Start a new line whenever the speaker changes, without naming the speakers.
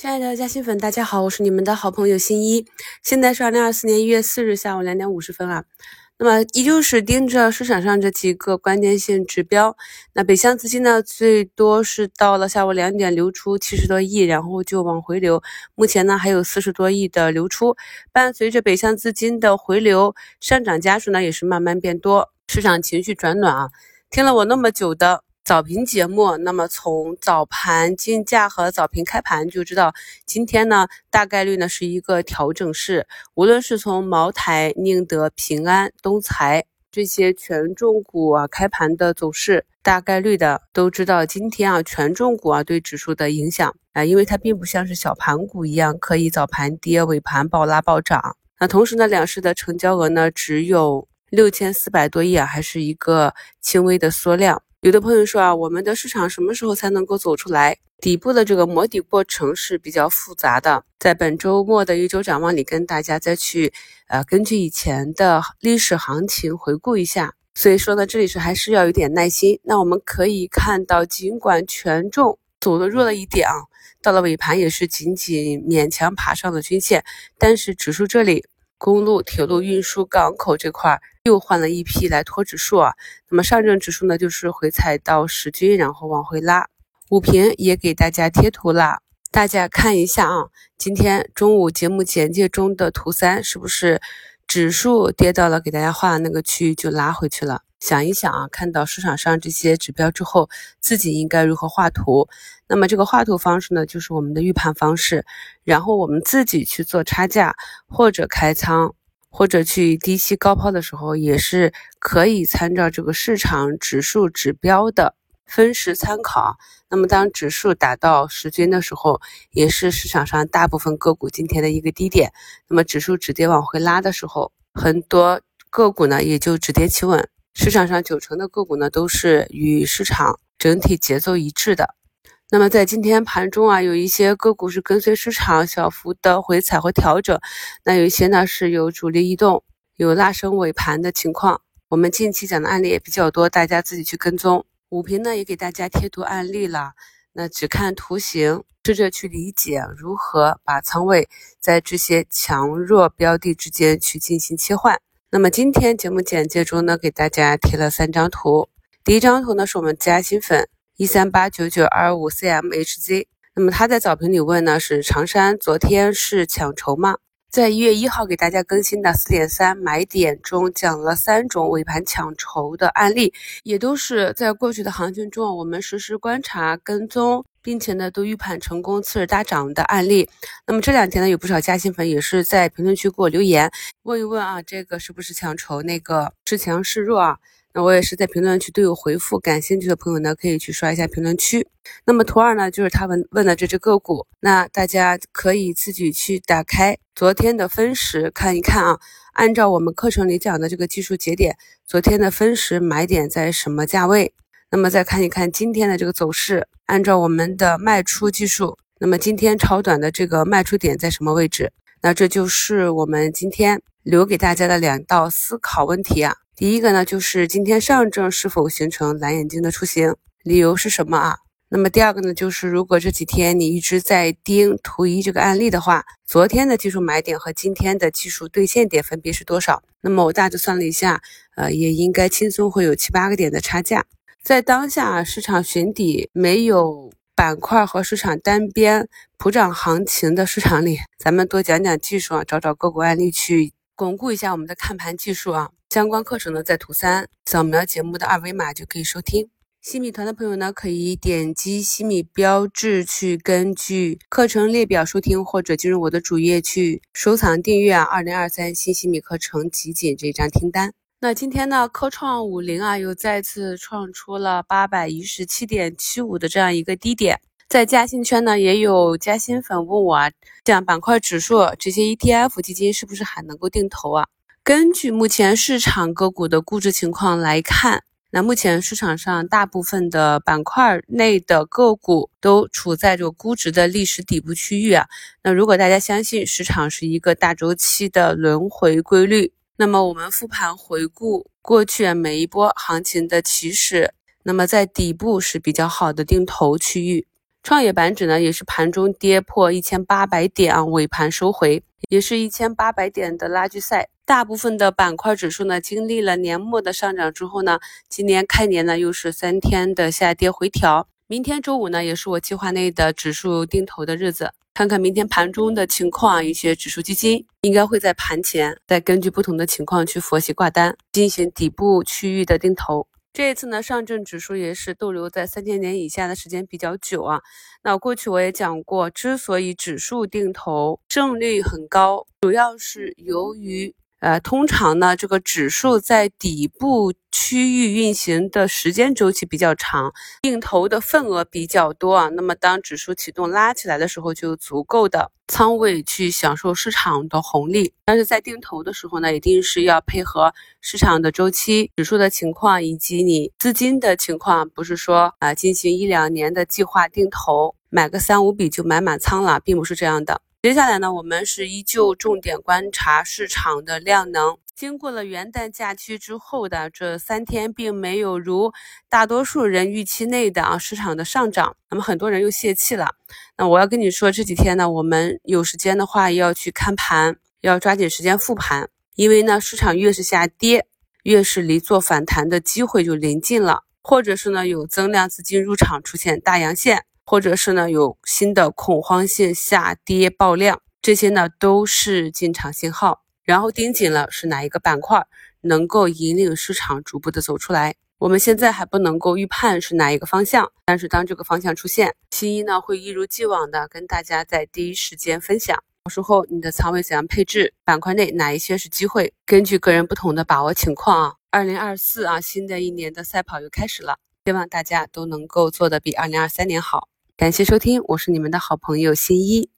亲爱的嘉兴粉，大家好，我是你们的好朋友新一。现在是二零二四年一月四日下午两点五十分啊。那么依旧是盯着市场上这几个关键性指标。那北向资金呢，最多是到了下午两点流出七十多亿，然后就往回流。目前呢还有四十多亿的流出。伴随着北向资金的回流，上涨家数呢也是慢慢变多，市场情绪转暖啊。听了我那么久的。早评节目，那么从早盘竞价和早评开盘就知道，今天呢大概率呢是一个调整市。无论是从茅台、宁德、平安、东财这些权重股啊开盘的走势，大概率的都知道，今天啊权重股啊对指数的影响啊，因为它并不像是小盘股一样可以早盘跌尾盘暴拉暴涨。那同时呢，两市的成交额呢只有六千四百多亿啊，还是一个轻微的缩量。有的朋友说啊，我们的市场什么时候才能够走出来？底部的这个磨底过程是比较复杂的，在本周末的一周展望里，跟大家再去呃根据以前的历史行情回顾一下。所以说呢，这里是还是要有点耐心。那我们可以看到，尽管权重走的弱了一点啊，到了尾盘也是仅仅勉强爬上了均线，但是指数这里。公路、铁路运输、港口这块又换了一批来拖指数啊。那么上证指数呢，就是回踩到十均，然后往回拉。午评也给大家贴图了，大家看一下啊。今天中午节目简介中的图三是不是指数跌到了给大家画的那个区域就拉回去了？想一想啊，看到市场上这些指标之后，自己应该如何画图？那么这个画图方式呢，就是我们的预判方式，然后我们自己去做差价或者开仓，或者去低吸高抛的时候，也是可以参照这个市场指数指标的分时参考。那么当指数达到十均的时候，也是市场上大部分个股今天的一个低点。那么指数止跌往回拉的时候，很多个股呢也就止跌企稳。市场上九成的个股呢，都是与市场整体节奏一致的。那么在今天盘中啊，有一些个股是跟随市场小幅的回踩或调整，那有一些呢是有主力异动，有拉升尾盘的情况。我们近期讲的案例也比较多，大家自己去跟踪。五评呢也给大家贴图案例了，那只看图形，试着去理解如何把仓位在这些强弱标的之间去进行切换。那么今天节目简介中呢，给大家贴了三张图。第一张图呢，是我们嘉兴粉一三八九九二五 CMHZ。那么他在早评里问呢，是长山昨天是抢筹吗？在一月一号给大家更新的四点三买点中，讲了三种尾盘抢筹的案例，也都是在过去的行情中，我们实时观察跟踪。并且呢，都预判成功次日大涨的案例。那么这两天呢，有不少嘉兴粉也是在评论区给我留言，问一问啊，这个是不是抢筹？那个是强是弱啊？我也是在评论区都有回复，感兴趣的朋友呢，可以去刷一下评论区。那么图二呢，就是他们问的这只个股，那大家可以自己去打开昨天的分时看一看啊。按照我们课程里讲的这个技术节点，昨天的分时买点在什么价位？那么再看一看今天的这个走势，按照我们的卖出技术，那么今天超短的这个卖出点在什么位置？那这就是我们今天留给大家的两道思考问题啊。第一个呢，就是今天上证是否形成蓝眼睛的雏形，理由是什么啊？那么第二个呢，就是如果这几天你一直在盯图一这个案例的话，昨天的技术买点和今天的技术兑现点分别是多少？那么我大致算了一下，呃，也应该轻松会有七八个点的差价。在当下市场寻底没有板块和市场单边普涨行情的市场里，咱们多讲讲技术啊，找找个股案例去巩固一下我们的看盘技术啊。相关课程呢，在图三扫描节目的二维码就可以收听。新米团的朋友呢，可以点击新米标志去根据课程列表收听，或者进入我的主页去收藏订阅啊。二零二三新新米课程集锦这张听单。那今天呢，科创五零啊，又再次创出了八百一十七点七五的这样一个低点。在嘉兴圈呢，也有嘉兴粉问我啊，像板块指数这些 ETF 基金是不是还能够定投啊？根据目前市场个股的估值情况来看，那目前市场上大部分的板块内的个股都处在这个估值的历史底部区域啊。那如果大家相信市场是一个大周期的轮回规律。那么我们复盘回顾过去每一波行情的起始，那么在底部是比较好的定投区域。创业板指呢也是盘中跌破一千八百点啊，尾盘收回，也是一千八百点的拉锯赛。大部分的板块指数呢，经历了年末的上涨之后呢，今年开年呢又是三天的下跌回调。明天周五呢，也是我计划内的指数定投的日子，看看明天盘中的情况，一些指数基金应该会在盘前再根据不同的情况去佛系挂单，进行底部区域的定投。这一次呢，上证指数也是逗留在三千点以下的时间比较久啊。那过去我也讲过，之所以指数定投胜率很高，主要是由于。呃，通常呢，这个指数在底部区域运行的时间周期比较长，定投的份额比较多啊。那么当指数启动拉起来的时候，就足够的仓位去享受市场的红利。但是在定投的时候呢，一定是要配合市场的周期、指数的情况以及你资金的情况，不是说啊进行一两年的计划定投，买个三五笔就买满仓了，并不是这样的。接下来呢，我们是依旧重点观察市场的量能。经过了元旦假期之后的这三天，并没有如大多数人预期内的啊市场的上涨，那么很多人又泄气了。那我要跟你说，这几天呢，我们有时间的话要去看盘，要抓紧时间复盘，因为呢，市场越是下跌，越是离做反弹的机会就临近了，或者是呢有增量资金入场出现大阳线。或者是呢有新的恐慌性下跌爆量，这些呢都是进场信号。然后盯紧了是哪一个板块能够引领市场逐步的走出来。我们现在还不能够预判是哪一个方向，但是当这个方向出现，新一呢会一如既往的跟大家在第一时间分享。到时候你的仓位怎样配置，板块内哪一些是机会，根据个人不同的把握情况啊。二零二四啊，新的一年的赛跑又开始了，希望大家都能够做得比二零二三年好。感谢收听，我是你们的好朋友新一。